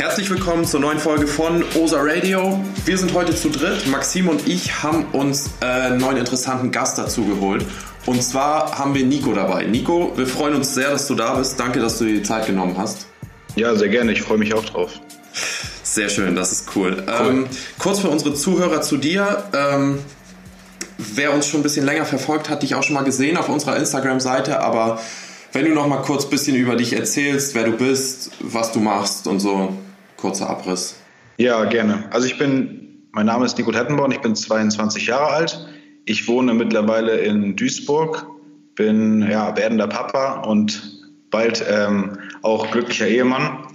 Herzlich willkommen zur neuen Folge von OSA Radio. Wir sind heute zu dritt. Maxim und ich haben uns äh, einen neuen interessanten Gast dazu geholt. Und zwar haben wir Nico dabei. Nico, wir freuen uns sehr, dass du da bist. Danke, dass du dir die Zeit genommen hast. Ja, sehr gerne. Ich freue mich auch drauf. Sehr schön, das ist cool. cool. Ähm, kurz für unsere Zuhörer zu dir. Ähm, wer uns schon ein bisschen länger verfolgt, hat dich auch schon mal gesehen auf unserer Instagram-Seite, aber wenn du noch mal kurz ein bisschen über dich erzählst, wer du bist, was du machst und so, kurzer Abriss. Ja, gerne. Also ich bin, mein Name ist Nico Tettenborn, ich bin 22 Jahre alt. Ich wohne mittlerweile in Duisburg, bin ja, werdender Papa und bald ähm, auch glücklicher Ehemann.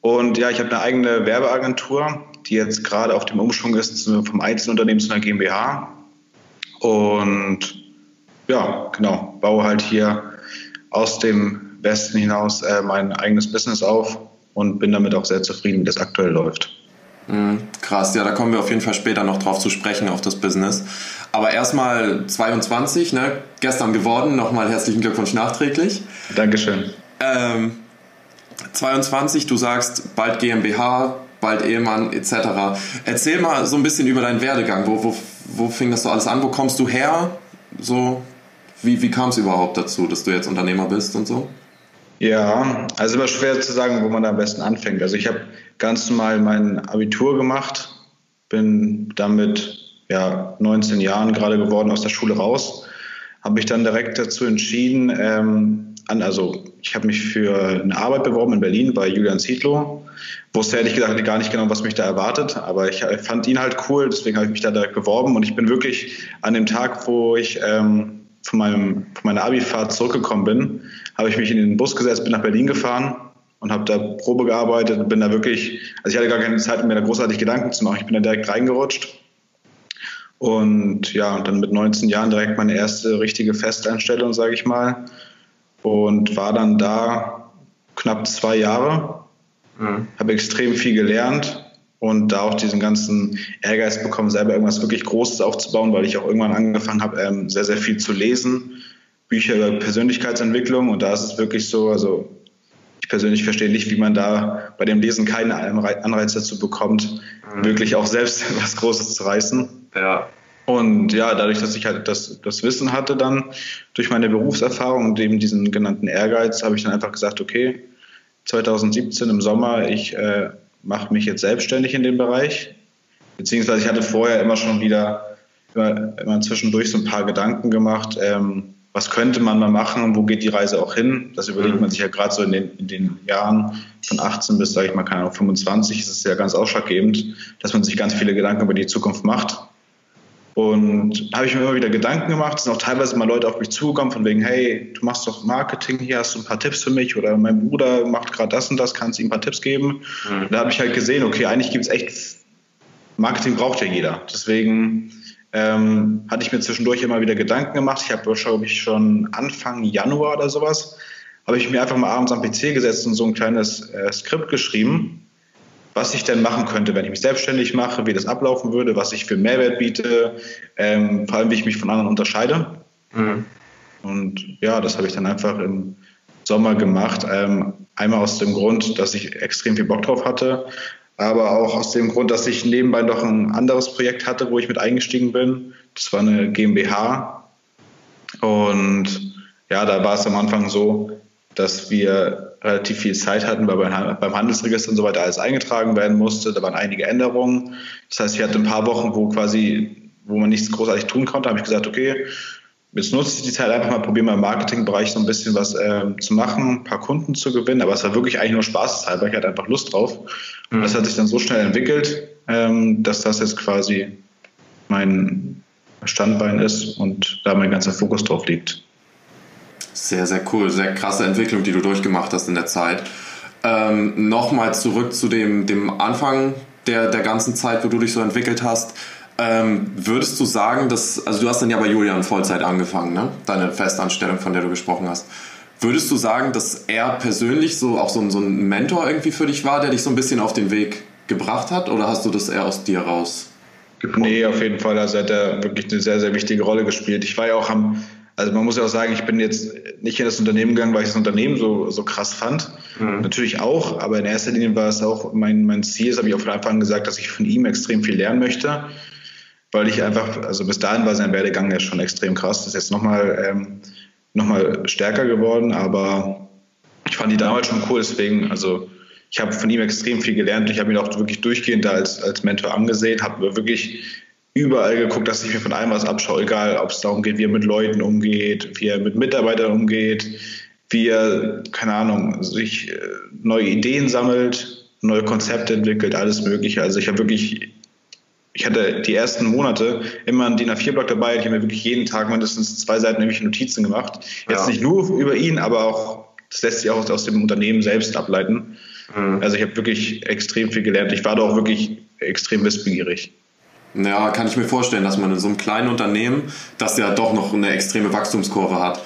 Und ja, ich habe eine eigene Werbeagentur, die jetzt gerade auf dem Umschwung ist vom Einzelunternehmen zu einer GmbH. Und ja, genau, baue halt hier aus dem Westen hinaus äh, mein eigenes Business auf und bin damit auch sehr zufrieden, wie das aktuell läuft. Mhm, krass, ja, da kommen wir auf jeden Fall später noch drauf zu sprechen, auf das Business. Aber erstmal 22, ne? gestern geworden, nochmal herzlichen Glückwunsch nachträglich. Dankeschön. Ähm, 22, du sagst bald GmbH, bald Ehemann etc. Erzähl mal so ein bisschen über deinen Werdegang. Wo, wo, wo fing das so alles an? Wo kommst du her? So, wie, wie kam es überhaupt dazu, dass du jetzt Unternehmer bist und so? Ja, also immer schwer zu sagen, wo man da am besten anfängt. Also ich habe ganz normal mein Abitur gemacht, bin damit ja 19 Jahren gerade geworden aus der Schule raus, habe mich dann direkt dazu entschieden, ähm, an, also ich habe mich für eine Arbeit beworben in Berlin bei Julian Zietlow. Wusste ehrlich gesagt gar nicht genau, was mich da erwartet, aber ich fand ihn halt cool, deswegen habe ich mich da direkt beworben und ich bin wirklich an dem Tag, wo ich ähm, von, meinem, von meiner Abifahrt zurückgekommen bin, habe ich mich in den Bus gesetzt, bin nach Berlin gefahren und habe da Probe gearbeitet bin da wirklich, also ich hatte gar keine Zeit, mir da großartig Gedanken zu machen. Ich bin da direkt reingerutscht und ja, und dann mit 19 Jahren direkt meine erste richtige Festeinstellung, sage ich mal. Und war dann da knapp zwei Jahre, mhm. habe extrem viel gelernt, und da auch diesen ganzen Ehrgeiz bekommen, selber irgendwas wirklich Großes aufzubauen, weil ich auch irgendwann angefangen habe, ähm, sehr, sehr viel zu lesen, Bücher über Persönlichkeitsentwicklung und da ist es wirklich so, also ich persönlich verstehe nicht, wie man da bei dem Lesen keinen Anreiz dazu bekommt, mhm. wirklich auch selbst was Großes zu reißen. Ja. Und ja, dadurch, dass ich halt das, das Wissen hatte dann, durch meine Berufserfahrung und eben diesen genannten Ehrgeiz, habe ich dann einfach gesagt, okay, 2017 im Sommer, ich äh, mache mich jetzt selbstständig in dem Bereich. Beziehungsweise ich hatte vorher immer schon wieder immer, immer zwischendurch so ein paar Gedanken gemacht, ähm, was könnte man mal machen, wo geht die Reise auch hin? Das überlegt mhm. man sich ja gerade so in den, in den Jahren von 18 bis, sage ich mal, keine Ahnung, 25 ist es ja ganz ausschlaggebend, dass man sich ganz viele Gedanken über die Zukunft macht. Und habe ich mir immer wieder Gedanken gemacht, es sind auch teilweise mal Leute auf mich zugekommen, von wegen, hey, du machst doch Marketing, hier hast du ein paar Tipps für mich oder mein Bruder macht gerade das und das, kannst du ihm ein paar Tipps geben? Mhm. Da habe ich halt gesehen, okay, eigentlich gibt es echt, Marketing braucht ja jeder. Deswegen ähm, hatte ich mir zwischendurch immer wieder Gedanken gemacht. Ich habe, glaube ich, schon Anfang Januar oder sowas, habe ich mir einfach mal abends am PC gesetzt und so ein kleines äh, Skript geschrieben was ich denn machen könnte, wenn ich mich selbstständig mache, wie das ablaufen würde, was ich für Mehrwert biete, ähm, vor allem wie ich mich von anderen unterscheide. Mhm. Und ja, das habe ich dann einfach im Sommer gemacht. Ähm, einmal aus dem Grund, dass ich extrem viel Bock drauf hatte, aber auch aus dem Grund, dass ich nebenbei noch ein anderes Projekt hatte, wo ich mit eingestiegen bin. Das war eine GmbH. Und ja, da war es am Anfang so, dass wir relativ viel Zeit hatten, weil beim Handelsregister und so weiter alles eingetragen werden musste. Da waren einige Änderungen. Das heißt, ich hatte ein paar Wochen, wo quasi, wo man nichts großartig tun konnte, habe ich gesagt, okay, jetzt nutze ich die Zeit einfach mal, probiere mal im Marketingbereich so ein bisschen was äh, zu machen, ein paar Kunden zu gewinnen. Aber es war wirklich eigentlich nur spaßeshalber. Ich hatte einfach Lust drauf. Und das hat sich dann so schnell entwickelt, ähm, dass das jetzt quasi mein Standbein ist und da mein ganzer Fokus drauf liegt. Sehr, sehr cool. Sehr krasse Entwicklung, die du durchgemacht hast in der Zeit. Ähm, Nochmal zurück zu dem, dem Anfang der, der ganzen Zeit, wo du dich so entwickelt hast. Ähm, würdest du sagen, dass, also du hast dann ja bei Julian Vollzeit angefangen, ne? Deine Festanstellung, von der du gesprochen hast. Würdest du sagen, dass er persönlich so auch so ein, so ein Mentor irgendwie für dich war, der dich so ein bisschen auf den Weg gebracht hat? Oder hast du das eher aus dir raus? Nee, auf jeden Fall. Also hat er wirklich eine sehr, sehr wichtige Rolle gespielt. Ich war ja auch am Also man muss ja auch sagen, ich bin jetzt nicht in das Unternehmen gegangen, weil ich das Unternehmen so, so krass fand. Mhm. Natürlich auch, aber in erster Linie war es auch mein, mein Ziel, das habe ich auch von Anfang an gesagt, dass ich von ihm extrem viel lernen möchte, weil ich einfach, also bis dahin war sein Werdegang ja schon extrem krass. Das ist jetzt nochmal ähm, noch stärker geworden, aber ich fand die damals schon cool, deswegen, also ich habe von ihm extrem viel gelernt. Ich habe ihn auch wirklich durchgehend da als, als Mentor angesehen, habe wirklich überall geguckt, dass ich mir von allem was abschaue, egal ob es darum geht, wie er mit Leuten umgeht, wie er mit Mitarbeitern umgeht, wie er, keine Ahnung, sich äh, neue Ideen sammelt, neue Konzepte entwickelt, alles Mögliche. Also ich habe wirklich, ich hatte die ersten Monate immer einen DIN A4-Block dabei. Ich habe mir wirklich jeden Tag mindestens zwei Seiten nämlich Notizen gemacht. Jetzt ja. nicht nur über ihn, aber auch, das lässt sich auch aus dem Unternehmen selbst ableiten. Mhm. Also ich habe wirklich extrem viel gelernt. Ich war da auch wirklich extrem wissbegierig. Ja, kann ich mir vorstellen, dass man in so einem kleinen Unternehmen, das ja doch noch eine extreme Wachstumskurve hat,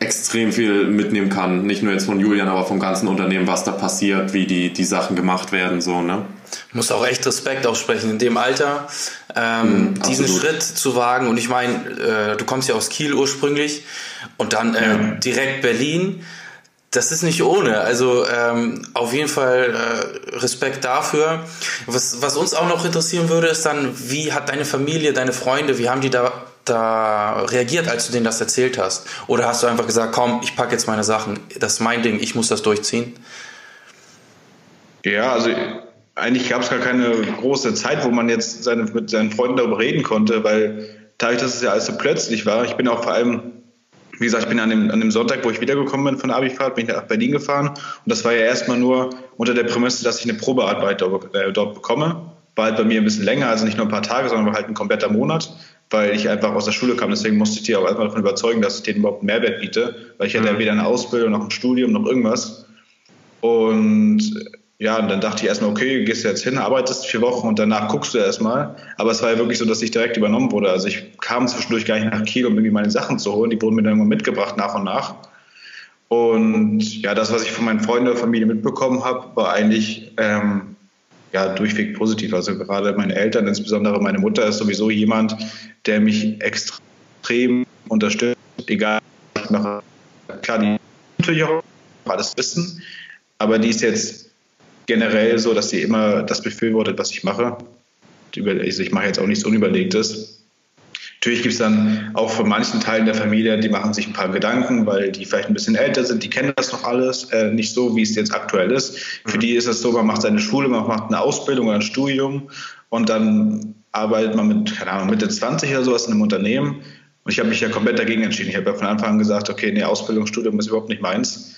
extrem viel mitnehmen kann. Nicht nur jetzt von Julian, aber vom ganzen Unternehmen, was da passiert, wie die, die Sachen gemacht werden, so, ne? Muss auch echt Respekt aussprechen in dem Alter, ähm, mhm, diesen Schritt zu wagen. Und ich meine, äh, du kommst ja aus Kiel ursprünglich und dann äh, ja. direkt Berlin das ist nicht ohne. Also ähm, auf jeden Fall äh, Respekt dafür. Was, was uns auch noch interessieren würde, ist dann, wie hat deine Familie, deine Freunde, wie haben die da, da reagiert, als du denen das erzählt hast? Oder hast du einfach gesagt, komm, ich packe jetzt meine Sachen, das ist mein Ding, ich muss das durchziehen? Ja, also eigentlich gab es gar keine große Zeit, wo man jetzt seine, mit seinen Freunden darüber reden konnte, weil dadurch, dass es ja alles so plötzlich war, ich bin auch vor allem wie gesagt, ich bin an dem, an dem Sonntag, wo ich wiedergekommen bin von der Abifahrt, bin ich nach Berlin gefahren. Und das war ja erstmal nur unter der Prämisse, dass ich eine Probearbeit dort, äh, dort bekomme. War halt bei mir ein bisschen länger, also nicht nur ein paar Tage, sondern war halt ein kompletter Monat, weil ich einfach aus der Schule kam. Deswegen musste ich die auch erstmal davon überzeugen, dass ich denen überhaupt einen Mehrwert biete, weil ich hatte ja mhm. weder eine Ausbildung noch ein Studium noch irgendwas. Und ja, und dann dachte ich erstmal, okay, gehst du jetzt hin, arbeitest vier Wochen und danach guckst du erstmal. Aber es war ja wirklich so, dass ich direkt übernommen wurde. Also ich kam zwischendurch gar nicht nach Kiel, um irgendwie meine Sachen zu holen. Die wurden mir dann immer mitgebracht nach und nach. Und ja, das, was ich von meinen Freunden und Familie mitbekommen habe, war eigentlich ähm, ja, durchweg positiv. Also gerade meine Eltern, insbesondere meine Mutter, ist sowieso jemand, der mich extrem unterstützt, egal was ich mache. Klar, die natürlich auch alles wissen, aber die ist jetzt generell so, dass sie immer das befürwortet, was ich mache. Also ich mache jetzt auch nichts Unüberlegtes. Natürlich gibt es dann auch von manchen Teilen der Familie, die machen sich ein paar Gedanken, weil die vielleicht ein bisschen älter sind, die kennen das noch alles, äh, nicht so, wie es jetzt aktuell ist. Für mhm. die ist es so, man macht seine Schule, man macht eine Ausbildung oder ein Studium und dann arbeitet man mit, keine Ahnung, Mitte 20 oder sowas in einem Unternehmen. Und ich habe mich ja komplett dagegen entschieden. Ich habe ja von Anfang an gesagt, okay, nee, Ausbildung, Studium ist überhaupt nicht meins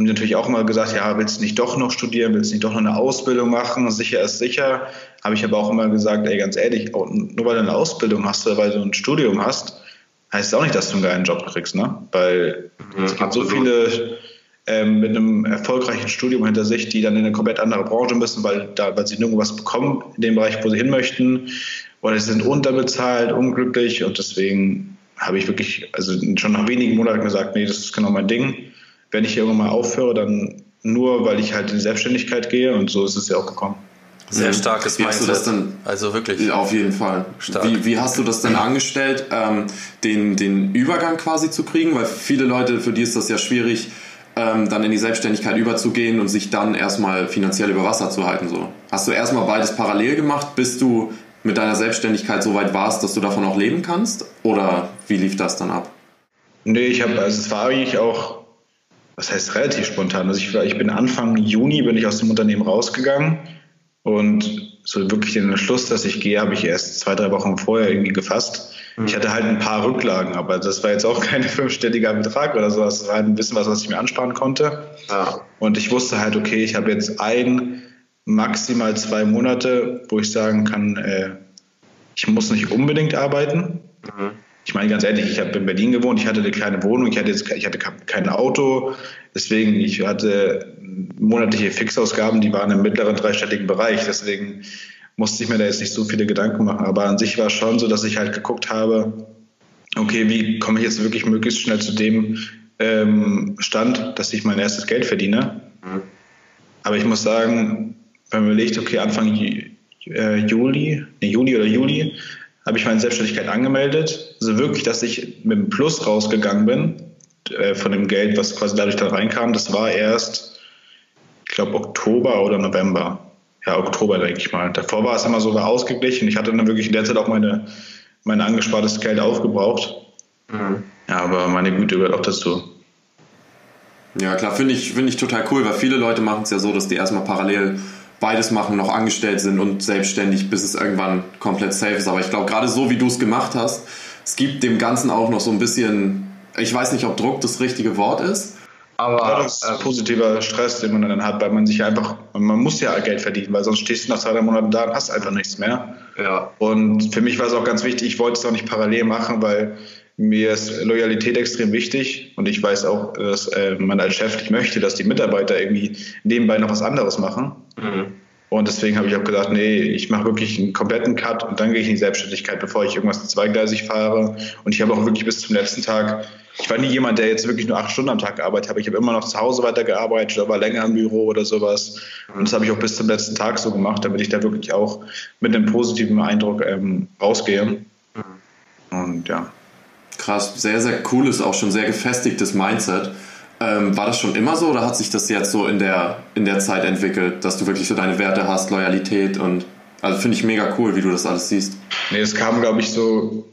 haben die natürlich auch immer gesagt, ja, willst du nicht doch noch studieren, willst du nicht doch noch eine Ausbildung machen, sicher ist sicher. Habe ich aber auch immer gesagt, ey, ganz ehrlich, nur weil du eine Ausbildung hast oder weil du ein Studium hast, heißt auch nicht, dass du einen geilen Job kriegst, ne? Weil mhm, es gibt so viele ähm, mit einem erfolgreichen Studium hinter sich, die dann in eine komplett andere Branche müssen, weil, da, weil sie nirgendwo was bekommen in dem Bereich, wo sie hin möchten. Oder sie sind unterbezahlt, unglücklich und deswegen habe ich wirklich, also schon nach wenigen Monaten gesagt, nee, das ist genau mein Ding wenn ich irgendwann mal aufhöre, dann nur, weil ich halt in die Selbstständigkeit gehe und so ist es ja auch gekommen. Sehr starkes wie Mindset. das denn, also wirklich. Auf jeden Fall. Stark. Wie, wie hast du das denn angestellt, ähm, den, den Übergang quasi zu kriegen? Weil viele Leute, für die ist das ja schwierig, ähm, dann in die Selbstständigkeit überzugehen und sich dann erstmal finanziell über Wasser zu halten. So. Hast du erstmal beides parallel gemacht, bis du mit deiner Selbstständigkeit so weit warst, dass du davon auch leben kannst? Oder wie lief das dann ab? Nee, ich habe, also es war eigentlich auch was heißt relativ spontan? Also ich, ich bin Anfang Juni bin ich aus dem Unternehmen rausgegangen und so wirklich den Entschluss, dass ich gehe, habe ich erst zwei, drei Wochen vorher irgendwie gefasst. Mhm. Ich hatte halt ein paar Rücklagen, aber das war jetzt auch kein fünfstelliger Betrag oder so. Das war halt ein bisschen was, was ich mir ansparen konnte. Ja. Und ich wusste halt, okay, ich habe jetzt ein, maximal zwei Monate, wo ich sagen kann, äh, ich muss nicht unbedingt arbeiten. Mhm ich meine ganz ehrlich, ich habe in Berlin gewohnt, ich hatte eine kleine Wohnung, ich hatte jetzt ich hatte kein Auto, deswegen ich hatte monatliche Fixausgaben, die waren im mittleren dreistelligen Bereich, deswegen musste ich mir da jetzt nicht so viele Gedanken machen. Aber an sich war es schon so, dass ich halt geguckt habe, okay, wie komme ich jetzt wirklich möglichst schnell zu dem ähm, Stand, dass ich mein erstes Geld verdiene. Mhm. Aber ich muss sagen, wenn man überlegt, okay, Anfang äh, Juli, nee, Juli oder Juli, habe ich meine Selbstständigkeit angemeldet. Also wirklich, dass ich mit dem Plus rausgegangen bin äh, von dem Geld, was quasi dadurch da reinkam. Das war erst, ich glaube, Oktober oder November. Ja, Oktober, denke ich mal. Davor war es immer so war ausgeglichen. Ich hatte dann wirklich in der Zeit auch meine, mein angespartes Geld aufgebraucht. Mhm. Ja, aber meine Güte gehört auch dazu. Ja, klar, finde ich, find ich total cool, weil viele Leute machen es ja so, dass die erstmal parallel beides machen, noch angestellt sind und selbstständig, bis es irgendwann komplett safe ist. Aber ich glaube, gerade so wie du es gemacht hast, es gibt dem Ganzen auch noch so ein bisschen, ich weiß nicht, ob Druck das richtige Wort ist. Aber ja, das ist äh, positiver Stress, den man dann hat, weil man sich einfach, man muss ja Geld verdienen, weil sonst stehst du nach zwei, drei Monaten da und hast einfach nichts mehr. Ja. Und für mich war es auch ganz wichtig, ich wollte es auch nicht parallel machen, weil mir ist Loyalität extrem wichtig und ich weiß auch, dass äh, man als Chef nicht möchte, dass die Mitarbeiter irgendwie nebenbei noch was anderes machen. Mhm. Und deswegen habe ich auch gesagt, nee, ich mache wirklich einen kompletten Cut und dann gehe ich in die Selbstständigkeit, bevor ich irgendwas zweigleisig fahre. Und ich habe auch wirklich bis zum letzten Tag, ich war nie jemand, der jetzt wirklich nur acht Stunden am Tag gearbeitet hat. Ich habe immer noch zu Hause weitergearbeitet, aber länger im Büro oder sowas. Und das habe ich auch bis zum letzten Tag so gemacht, damit ich da wirklich auch mit einem positiven Eindruck ähm, rausgehe. Mhm. Und ja. Krass, sehr, sehr cooles, auch schon sehr gefestigtes Mindset. Ähm, war das schon immer so oder hat sich das jetzt so in der, in der Zeit entwickelt, dass du wirklich so deine Werte hast, Loyalität und also finde ich mega cool, wie du das alles siehst. Nee, es kam, glaube ich, so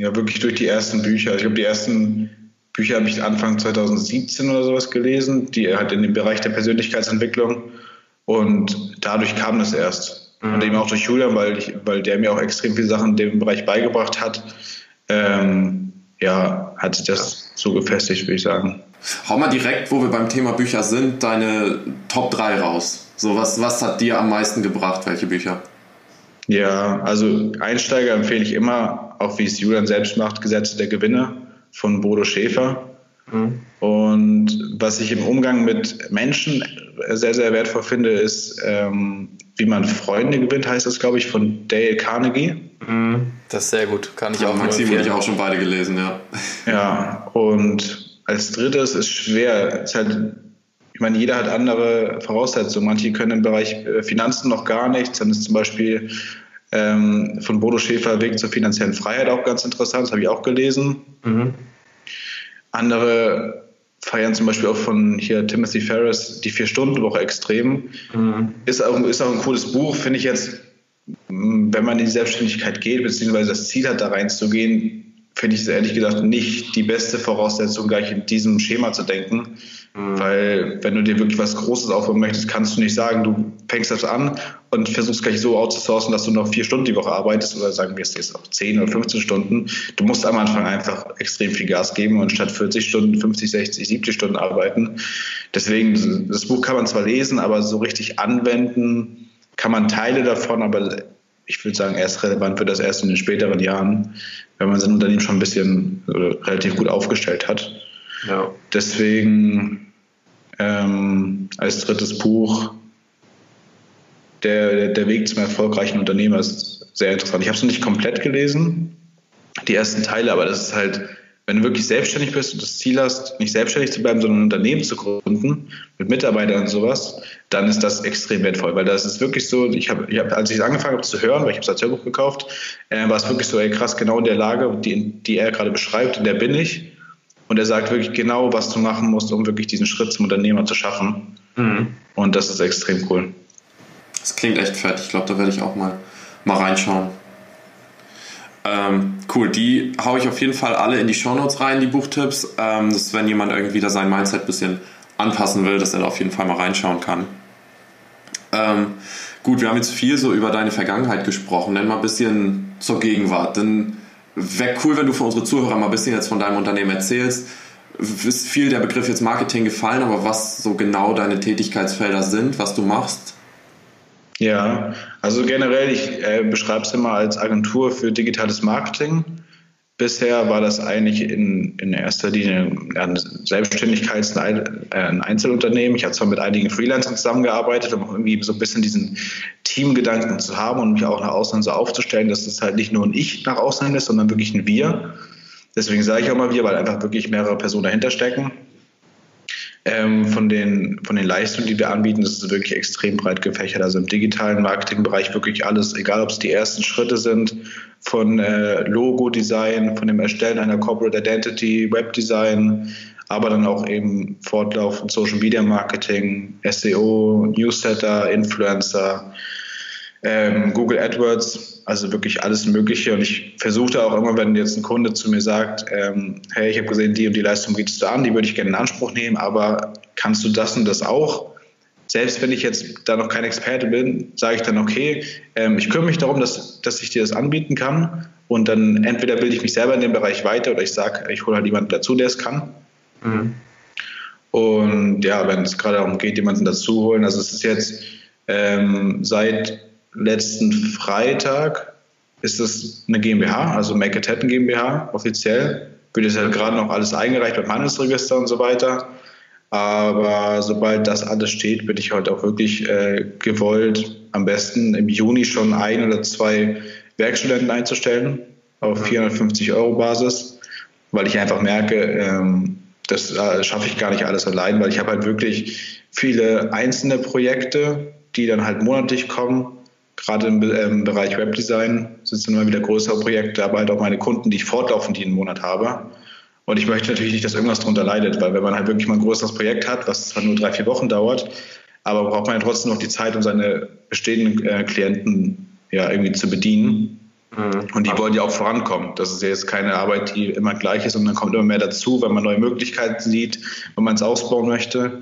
ja wirklich durch die ersten Bücher. Ich glaube, die ersten Bücher habe ich Anfang 2017 oder sowas gelesen, die halt in dem Bereich der Persönlichkeitsentwicklung und dadurch kam das erst. Mhm. Und eben auch durch Julian, weil, ich, weil der mir auch extrem viele Sachen in dem Bereich beigebracht hat ähm, ja, hat sich das so gefestigt, würde ich sagen. Hau mal direkt, wo wir beim Thema Bücher sind, deine Top 3 raus. So, was, was hat dir am meisten gebracht? Welche Bücher? Ja, also Einsteiger empfehle ich immer, auch wie es Julian selbst macht, Gesetze der Gewinne von Bodo Schäfer. Mhm. Und was ich im Umgang mit Menschen sehr, sehr wertvoll finde, ist, ähm, wie man Freunde gewinnt, heißt das, glaube ich, von Dale Carnegie. Mhm. Das ist sehr gut, kann ich ja, auch Maxim und ich auch schon beide gelesen, ja. Ja, und als drittes ist schwer, ist halt, ich meine, jeder hat andere Voraussetzungen. Manche können im Bereich äh, Finanzen noch gar nichts. Dann ist zum Beispiel ähm, von Bodo Schäfer Weg zur finanziellen Freiheit auch ganz interessant, das habe ich auch gelesen. Mhm. Andere feiern zum Beispiel auch von hier Timothy Ferris die Vier-Stunden-Woche extrem. Mhm. Ist, auch, ist auch ein cooles Buch, finde ich jetzt wenn man in die Selbstständigkeit geht, beziehungsweise das Ziel hat, da reinzugehen, finde ich es ehrlich gesagt nicht die beste Voraussetzung, gleich in diesem Schema zu denken. Mhm. Weil wenn du dir wirklich was Großes aufbauen möchtest, kannst du nicht sagen, du fängst das an und versuchst gleich so outzusourcen, dass du noch vier Stunden die Woche arbeitest oder sagen wir es jetzt auch 10 oder 15 Stunden. Du musst am Anfang einfach extrem viel Gas geben und statt 40 Stunden 50, 60, 70 Stunden arbeiten. Deswegen, das Buch kann man zwar lesen, aber so richtig anwenden kann man Teile davon, aber ich würde sagen, erst relevant wird das erst in den späteren Jahren, wenn man sein Unternehmen schon ein bisschen äh, relativ gut aufgestellt hat. Ja. Deswegen ähm, als drittes Buch der, der Weg zum erfolgreichen Unternehmer ist sehr interessant. Ich habe es noch nicht komplett gelesen, die ersten Teile, aber das ist halt wenn du wirklich selbstständig bist und das Ziel hast, nicht selbstständig zu bleiben, sondern ein Unternehmen zu gründen mit Mitarbeitern und sowas, dann ist das extrem wertvoll, weil das ist wirklich so, ich habe, ich hab, als ich angefangen habe zu hören, weil ich habe es als Hörbuch gekauft, äh, war es wirklich so, ey, krass, genau in der Lage, die, die er gerade beschreibt, in der bin ich. Und er sagt wirklich genau, was du machen musst, um wirklich diesen Schritt zum Unternehmer zu schaffen. Mhm. Und das ist extrem cool. Das klingt echt fett. Ich glaube, da werde ich auch mal, mal reinschauen. Ähm, cool, die haue ich auf jeden Fall alle in die Shownotes rein, die Buchtipps. Ähm, dass wenn jemand irgendwie da sein Mindset ein bisschen anpassen will, dass er da auf jeden Fall mal reinschauen kann. Ähm, gut, wir haben jetzt viel so über deine Vergangenheit gesprochen. Nenn mal ein bisschen zur Gegenwart. Denn wäre cool, wenn du für unsere Zuhörer mal ein bisschen jetzt von deinem Unternehmen erzählst. Ist viel der Begriff jetzt Marketing gefallen, aber was so genau deine Tätigkeitsfelder sind, was du machst? Ja, also generell, ich äh, beschreibe es immer als Agentur für digitales Marketing. Bisher war das eigentlich in, in erster Linie ein Selbstständigkeits-, ein Einzelunternehmen. Ich habe zwar mit einigen Freelancern zusammengearbeitet, um irgendwie so ein bisschen diesen Teamgedanken zu haben und mich auch nach außen so aufzustellen, dass es halt nicht nur ein Ich nach außen ist, sondern wirklich ein Wir. Deswegen sage ich auch mal wir, weil einfach wirklich mehrere Personen dahinter stecken. Ähm, von, den, von den Leistungen, die wir anbieten, das ist wirklich extrem breit gefächert. Also im digitalen Marketingbereich wirklich alles, egal ob es die ersten Schritte sind, von äh, Logo-Design, von dem Erstellen einer Corporate Identity, Webdesign, aber dann auch eben fortlaufend Social Media Marketing, SEO, Newsletter, Influencer, ähm, Google AdWords, also wirklich alles Mögliche. Und ich versuche auch immer, wenn jetzt ein Kunde zu mir sagt, ähm, hey, ich habe gesehen, die und die Leistung bietest du an, die würde ich gerne in Anspruch nehmen, aber kannst du das und das auch? Selbst wenn ich jetzt da noch kein Experte bin, sage ich dann, okay, ähm, ich kümmere mich darum, dass, dass ich dir das anbieten kann. Und dann entweder bilde ich mich selber in dem Bereich weiter oder ich sage, ich hole halt jemanden dazu, der es kann. Mhm. Und ja, wenn es gerade darum geht, jemanden dazu holen, also es ist jetzt ähm, seit letzten Freitag ist es eine GmbH, also Make It Happen GmbH offiziell. Wird jetzt halt gerade noch alles eingereicht beim Handelsregister und so weiter. Aber sobald das alles steht, bin ich heute auch wirklich äh, gewollt, am besten im Juni schon ein oder zwei Werkstudenten einzustellen auf 450 Euro Basis, weil ich einfach merke, ähm, das äh, schaffe ich gar nicht alles allein, weil ich habe halt wirklich viele einzelne Projekte, die dann halt monatlich kommen gerade im, im Bereich Webdesign sind es immer wieder größere Projekte, aber halt auch meine Kunden, die ich fortlaufend jeden Monat habe. Und ich möchte natürlich nicht, dass irgendwas darunter leidet, weil wenn man halt wirklich mal ein größeres Projekt hat, was zwar nur drei, vier Wochen dauert, aber braucht man ja trotzdem noch die Zeit, um seine bestehenden äh, Klienten ja irgendwie zu bedienen. Mhm. Und die wollen ja auch vorankommen. Das ist ja jetzt keine Arbeit, die immer gleich ist, und dann kommt immer mehr dazu, wenn man neue Möglichkeiten sieht, wenn man es ausbauen möchte.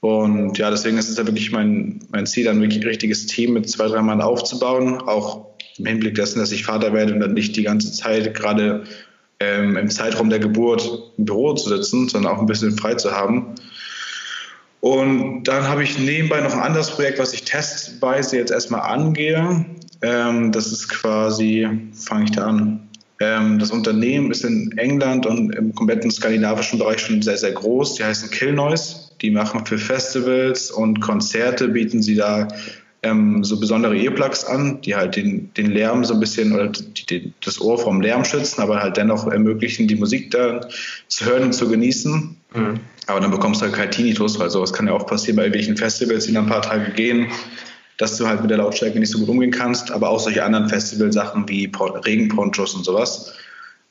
Und ja, deswegen ist es da wirklich mein, mein Ziel, ein richtiges Team mit zwei, drei Mann aufzubauen, auch im Hinblick dessen, dass ich Vater werde und dann nicht die ganze Zeit gerade ähm, im Zeitraum der Geburt im Büro zu sitzen, sondern auch ein bisschen frei zu haben. Und dann habe ich nebenbei noch ein anderes Projekt, was ich testweise jetzt erstmal angehe. Ähm, das ist quasi, fange ich da an. Ähm, das Unternehmen ist in England und im kompletten skandinavischen Bereich schon sehr, sehr groß. Die heißen Kill Noise. Die machen für Festivals und Konzerte, bieten sie da ähm, so besondere Earplugs an, die halt den, den Lärm so ein bisschen oder die, das Ohr vom Lärm schützen, aber halt dennoch ermöglichen, die Musik da zu hören und zu genießen. Mhm. Aber dann bekommst du halt kein Tinnitus, weil sowas kann ja auch passieren bei irgendwelchen Festivals, die dann ein paar Tage gehen, dass du halt mit der Lautstärke nicht so gut umgehen kannst, aber auch solche anderen Festivalsachen wie Regenponchos und sowas.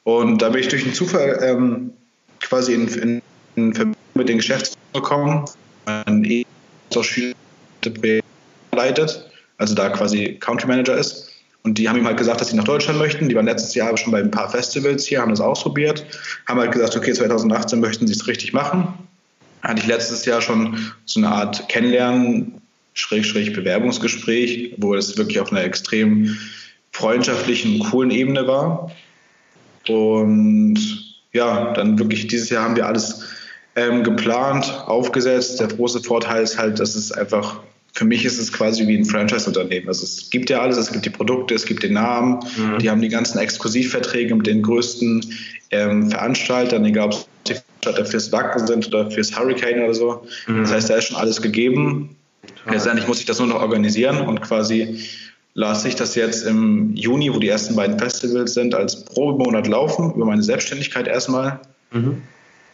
Und da bin ich durch einen Zufall ähm, quasi in, in, in Verbindung mit den Geschäftsführern bekommen, ein Projekt leitet, also da quasi Country Manager ist. Und die haben ihm halt gesagt, dass sie nach Deutschland möchten. Die waren letztes Jahr schon bei ein paar Festivals hier, haben das ausprobiert, haben halt gesagt, okay, 2018 möchten sie es richtig machen. Hatte ich letztes Jahr schon so eine Art Kennenlernen, Schräg, Bewerbungsgespräch, wo es wirklich auf einer extrem freundschaftlichen, coolen Ebene war. Und ja, dann wirklich dieses Jahr haben wir alles ähm, geplant, aufgesetzt. Der große Vorteil ist halt, dass es einfach, für mich ist es quasi wie ein Franchise-Unternehmen. Also es gibt ja alles, es gibt die Produkte, es gibt den Namen, mhm. die haben die ganzen Exklusivverträge mit den größten ähm, Veranstaltern, egal ob es die Veranstalter fürs Wacken sind oder fürs Hurricane oder so. Mhm. Das heißt, da ist schon alles gegeben. Letztendlich muss ich das nur noch organisieren und quasi lasse ich das jetzt im Juni, wo die ersten beiden Festivals sind, als Probemonat laufen, über meine Selbstständigkeit erstmal. Mhm.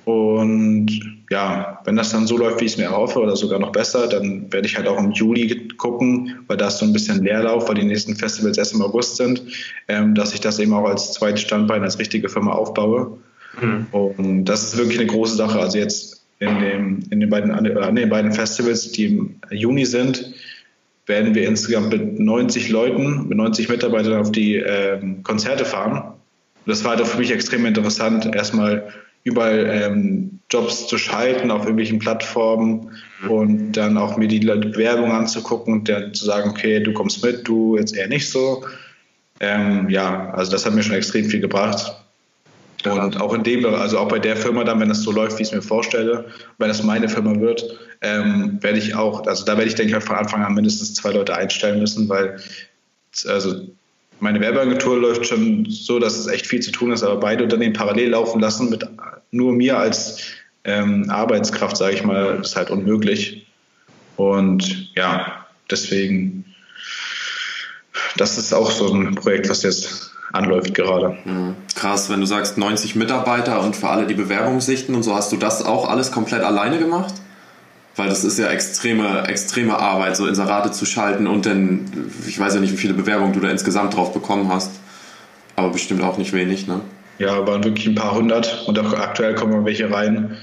Und ja, wenn das dann so läuft, wie ich es mir erhoffe, oder sogar noch besser, dann werde ich halt auch im Juli gucken, weil da ist so ein bisschen Leerlauf, weil die nächsten Festivals erst im August sind, ähm, dass ich das eben auch als zweites Standbein, als richtige Firma aufbaue. Mhm. Und das ist wirklich eine große Sache. Also jetzt in, dem, in den, beiden, an den beiden Festivals, die im Juni sind, werden wir insgesamt mit 90 Leuten, mit 90 Mitarbeitern auf die ähm, Konzerte fahren. Das war halt auch für mich extrem interessant, erstmal überall ähm, Jobs zu schalten auf irgendwelchen Plattformen mhm. und dann auch mir die Werbung anzugucken und dann zu sagen, okay, du kommst mit, du jetzt eher nicht so. Ähm, ja, also das hat mir schon extrem viel gebracht. Und auch in dem, also auch bei der Firma dann, wenn es so läuft, wie ich es mir vorstelle, wenn es meine Firma wird, ähm, werde ich auch, also da werde ich, denke ich, von Anfang an mindestens zwei Leute einstellen müssen, weil also meine Werbeagentur läuft schon so, dass es echt viel zu tun ist, aber beide Unternehmen parallel laufen lassen mit nur mir als ähm, Arbeitskraft, sage ich mal, ist halt unmöglich. Und ja, deswegen, das ist auch so ein Projekt, was jetzt anläuft gerade. Mhm. Krass, wenn du sagst 90 Mitarbeiter und für alle die Bewerbung sichten und so, hast du das auch alles komplett alleine gemacht? Weil das ist ja extreme, extreme Arbeit, so Inserate zu schalten und dann, ich weiß ja nicht, wie viele Bewerbungen du da insgesamt drauf bekommen hast, aber bestimmt auch nicht wenig, ne? Ja, waren wirklich ein paar hundert und auch aktuell kommen welche rein.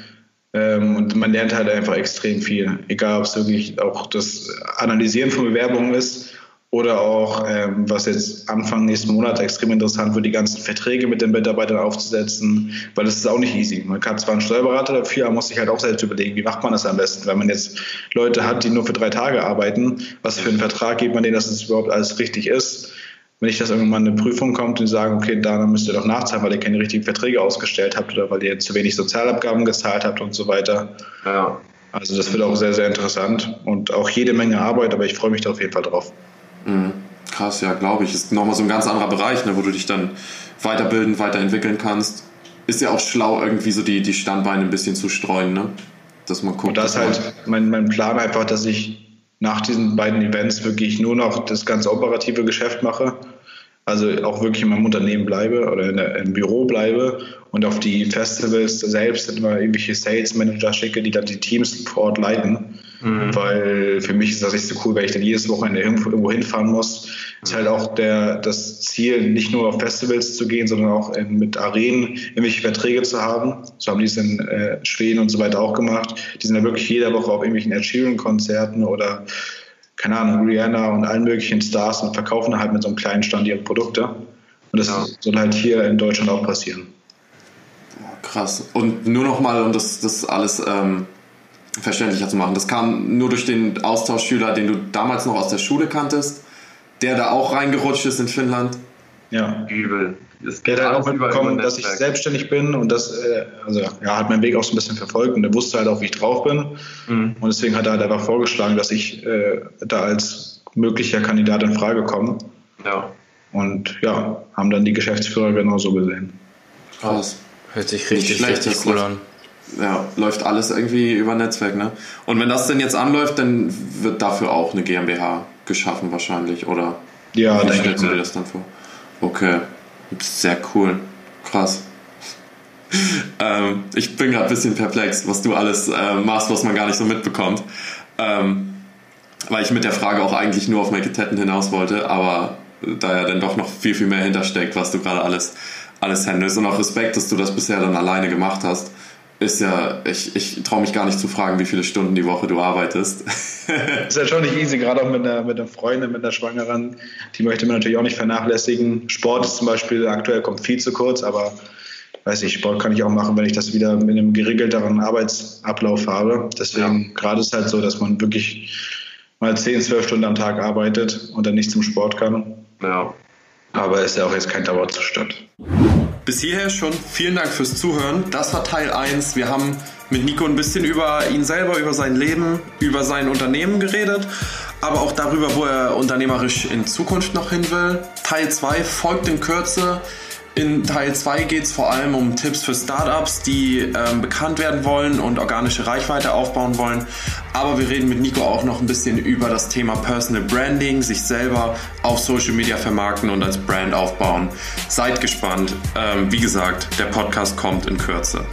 Ähm, und man lernt halt einfach extrem viel. Egal, ob es wirklich auch das Analysieren von Bewerbungen ist oder auch, ähm, was jetzt Anfang nächsten Monat extrem interessant wird, die ganzen Verträge mit den Mitarbeitern aufzusetzen, weil das ist auch nicht easy. Man kann zwar einen Steuerberater dafür, aber muss sich halt auch selbst überlegen, wie macht man das am besten, wenn man jetzt Leute hat, die nur für drei Tage arbeiten, was für einen Vertrag gibt man denen, dass es überhaupt alles richtig ist. Wenn ich das irgendwann eine Prüfung kommt und die sagen, okay, da müsst ihr doch nachzahlen, weil ihr keine richtigen Verträge ausgestellt habt oder weil ihr zu wenig Sozialabgaben gezahlt habt und so weiter. Ja. Also das wird auch sehr, sehr interessant und auch jede Menge Arbeit, aber ich freue mich da auf jeden Fall drauf. Mhm. Krass, ja, glaube ich. Ist nochmal so ein ganz anderer Bereich, ne, wo du dich dann weiterbilden, weiterentwickeln kannst. Ist ja auch schlau, irgendwie so die, die Standbeine ein bisschen zu streuen, ne? Dass man guckt. Und das ist halt mein, mein Plan einfach, dass ich nach diesen beiden Events wirklich nur noch das ganze operative Geschäft mache also auch wirklich in meinem Unternehmen bleibe oder der, im Büro bleibe und auf die Festivals selbst immer irgendwelche Sales Manager schicke, die dann die Teams vor Ort leiten. Mhm. Weil für mich ist das nicht so cool, weil ich dann jedes Wochenende irgendwo, hinfahren muss. Mhm. Ist halt auch der, das Ziel, nicht nur auf Festivals zu gehen, sondern auch in, mit Arenen irgendwelche Verträge zu haben. So haben die es in äh, Schweden und so weiter auch gemacht. Die sind ja wirklich jede Woche auf irgendwelchen Ed Sheeran-Konzerten oder keine Ahnung, Rihanna und allen möglichen Stars und verkaufen halt mit so einem kleinen Stand ihre Produkte. Und das ja. soll halt hier in Deutschland auch passieren. Krass. Und nur nochmal, um das, das alles ähm, verständlicher zu machen, das kam nur durch den Austauschschüler, den du damals noch aus der Schule kanntest, der da auch reingerutscht ist in Finnland. Ja. Übel. Der hat auch mitbekommen, dass ich selbstständig bin und das, äh, also ja, hat meinen Weg auch so ein bisschen verfolgt und er wusste halt auch, wie ich drauf bin. Mhm. Und deswegen hat er halt einfach vorgeschlagen, dass ich äh, da als möglicher Kandidat in Frage komme. Ja. Und ja, haben dann die Geschäftsführer genau so gesehen. Krass. Hört sich richtig, richtig cool an. Ja, läuft alles irgendwie über Netzwerk, ne? Und wenn das denn jetzt anläuft, dann wird dafür auch eine GmbH geschaffen wahrscheinlich, oder? Ja, Wie stellst du dir das dann vor? Okay. Sehr cool. Krass. ähm, ich bin gerade ein bisschen perplex, was du alles äh, machst, was man gar nicht so mitbekommt. Ähm, weil ich mit der Frage auch eigentlich nur auf Make Tetten hinaus wollte, aber da ja dann doch noch viel, viel mehr hintersteckt, was du gerade alles, alles handelst. Und auch Respekt, dass du das bisher dann alleine gemacht hast ist ja, ich, ich traue mich gar nicht zu fragen, wie viele Stunden die Woche du arbeitest. ist ja schon nicht easy, gerade auch mit einer, mit einer Freundin, mit einer Schwangeren. Die möchte man natürlich auch nicht vernachlässigen. Sport ist zum Beispiel aktuell kommt viel zu kurz, aber weiß ich, Sport kann ich auch machen, wenn ich das wieder mit einem geregelteren Arbeitsablauf habe. Deswegen ja. gerade ist halt so, dass man wirklich mal 10, 12 Stunden am Tag arbeitet und dann nicht zum Sport kann. Ja. Aber ist ja auch jetzt kein Dauerzustand. Bis hierher schon vielen Dank fürs Zuhören. Das war Teil 1. Wir haben mit Nico ein bisschen über ihn selber, über sein Leben, über sein Unternehmen geredet, aber auch darüber, wo er unternehmerisch in Zukunft noch hin will. Teil 2 folgt in Kürze. In Teil 2 geht es vor allem um Tipps für Startups, die ähm, bekannt werden wollen und organische Reichweite aufbauen wollen. Aber wir reden mit Nico auch noch ein bisschen über das Thema Personal Branding, sich selber auf Social Media vermarkten und als Brand aufbauen. Seid gespannt. Ähm, wie gesagt, der Podcast kommt in Kürze.